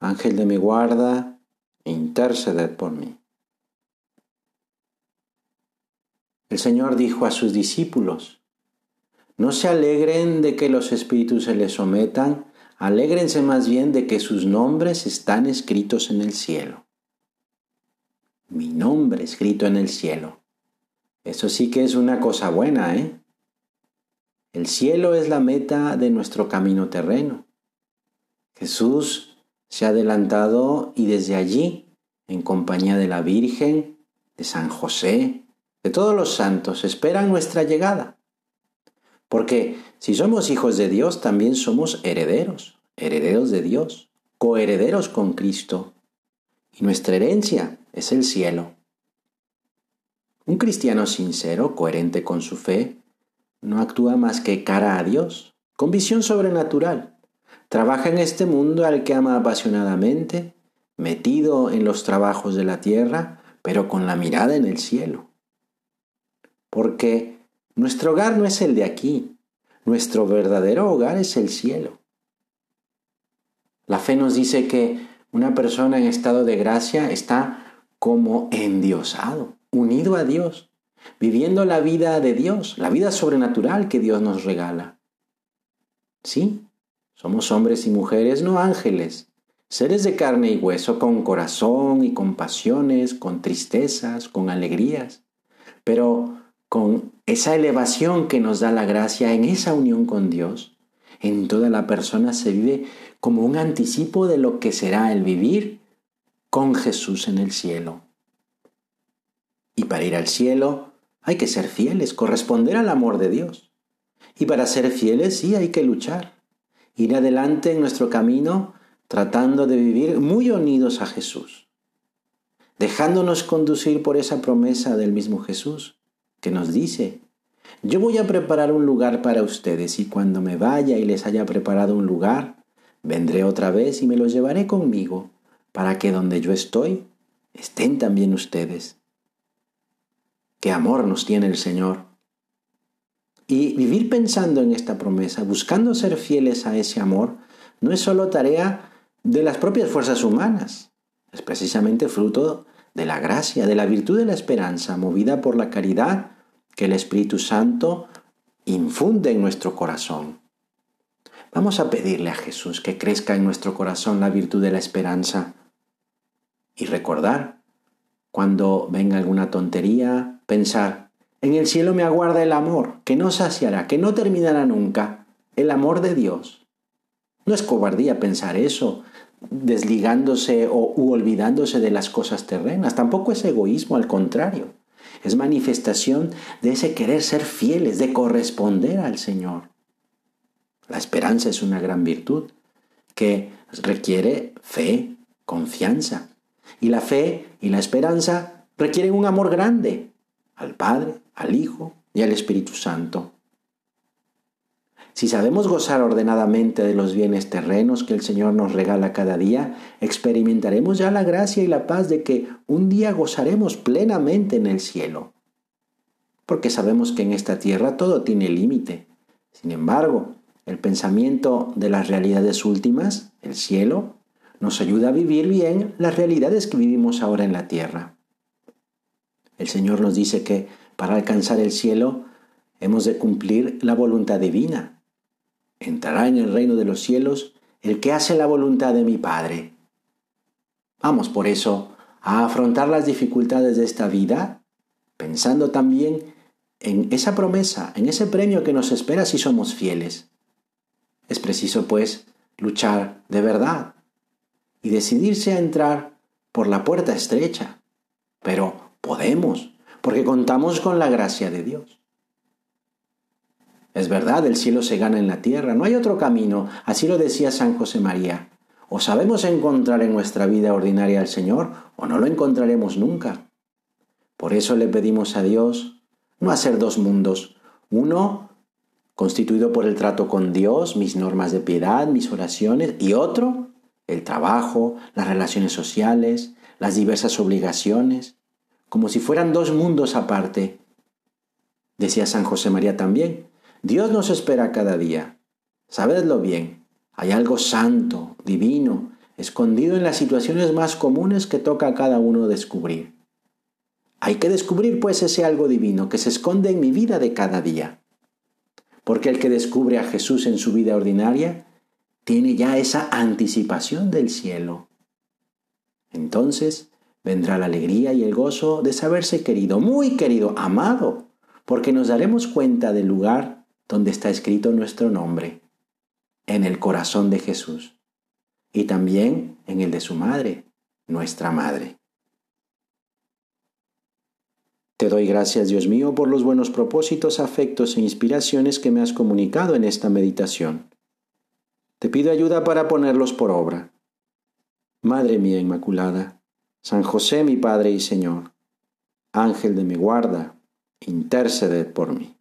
Ángel de mi guarda, interceded por mí. El Señor dijo a sus discípulos, no se alegren de que los espíritus se les sometan, alégrense más bien de que sus nombres están escritos en el cielo. Mi nombre escrito en el cielo. Eso sí que es una cosa buena, ¿eh? El cielo es la meta de nuestro camino terreno. Jesús se ha adelantado y desde allí, en compañía de la Virgen, de San José, de todos los santos, esperan nuestra llegada. Porque si somos hijos de Dios, también somos herederos, herederos de Dios, coherederos con Cristo. Y nuestra herencia es el cielo. Un cristiano sincero, coherente con su fe, no actúa más que cara a Dios, con visión sobrenatural Trabaja en este mundo al que ama apasionadamente, metido en los trabajos de la tierra, pero con la mirada en el cielo. Porque nuestro hogar no es el de aquí, nuestro verdadero hogar es el cielo. La fe nos dice que una persona en estado de gracia está como endiosado, unido a Dios, viviendo la vida de Dios, la vida sobrenatural que Dios nos regala. Sí, somos hombres y mujeres, no ángeles, seres de carne y hueso, con corazón y con pasiones, con tristezas, con alegrías, pero con esa elevación que nos da la gracia en esa unión con Dios. En toda la persona se vive como un anticipo de lo que será el vivir con Jesús en el cielo. Y para ir al cielo hay que ser fieles, corresponder al amor de Dios. Y para ser fieles sí hay que luchar ir adelante en nuestro camino tratando de vivir muy unidos a Jesús, dejándonos conducir por esa promesa del mismo Jesús, que nos dice, yo voy a preparar un lugar para ustedes y cuando me vaya y les haya preparado un lugar, vendré otra vez y me los llevaré conmigo, para que donde yo estoy, estén también ustedes. Qué amor nos tiene el Señor. Y vivir pensando en esta promesa, buscando ser fieles a ese amor, no es solo tarea de las propias fuerzas humanas, es precisamente fruto de la gracia, de la virtud de la esperanza, movida por la caridad que el Espíritu Santo infunde en nuestro corazón. Vamos a pedirle a Jesús que crezca en nuestro corazón la virtud de la esperanza y recordar, cuando venga alguna tontería, pensar, en el cielo me aguarda el amor, que no saciará, que no terminará nunca, el amor de Dios. No es cobardía pensar eso, desligándose o u olvidándose de las cosas terrenas, tampoco es egoísmo, al contrario, es manifestación de ese querer ser fieles, de corresponder al Señor. La esperanza es una gran virtud que requiere fe, confianza. Y la fe y la esperanza requieren un amor grande al Padre, al Hijo y al Espíritu Santo. Si sabemos gozar ordenadamente de los bienes terrenos que el Señor nos regala cada día, experimentaremos ya la gracia y la paz de que un día gozaremos plenamente en el cielo. Porque sabemos que en esta tierra todo tiene límite. Sin embargo, el pensamiento de las realidades últimas, el cielo, nos ayuda a vivir bien las realidades que vivimos ahora en la tierra. El Señor nos dice que para alcanzar el cielo hemos de cumplir la voluntad divina. Entrará en el reino de los cielos el que hace la voluntad de mi Padre. Vamos por eso a afrontar las dificultades de esta vida, pensando también en esa promesa, en ese premio que nos espera si somos fieles. Es preciso, pues, luchar de verdad y decidirse a entrar por la puerta estrecha. Pero podemos, porque contamos con la gracia de Dios. Es verdad, el cielo se gana en la tierra, no hay otro camino, así lo decía San José María. O sabemos encontrar en nuestra vida ordinaria al Señor o no lo encontraremos nunca. Por eso le pedimos a Dios no hacer dos mundos, uno constituido por el trato con Dios, mis normas de piedad, mis oraciones, y otro, el trabajo, las relaciones sociales, las diversas obligaciones, como si fueran dos mundos aparte. Decía San José María también, Dios nos espera cada día. Sabedlo bien, hay algo santo, divino, escondido en las situaciones más comunes que toca a cada uno descubrir. Hay que descubrir pues ese algo divino que se esconde en mi vida de cada día. Porque el que descubre a Jesús en su vida ordinaria tiene ya esa anticipación del cielo. Entonces vendrá la alegría y el gozo de saberse querido, muy querido, amado, porque nos daremos cuenta del lugar donde está escrito nuestro nombre, en el corazón de Jesús, y también en el de su madre, nuestra madre. Te doy gracias, Dios mío, por los buenos propósitos, afectos e inspiraciones que me has comunicado en esta meditación. Te pido ayuda para ponerlos por obra. Madre mía Inmaculada, San José mi Padre y Señor, Ángel de mi guarda, intercede por mí.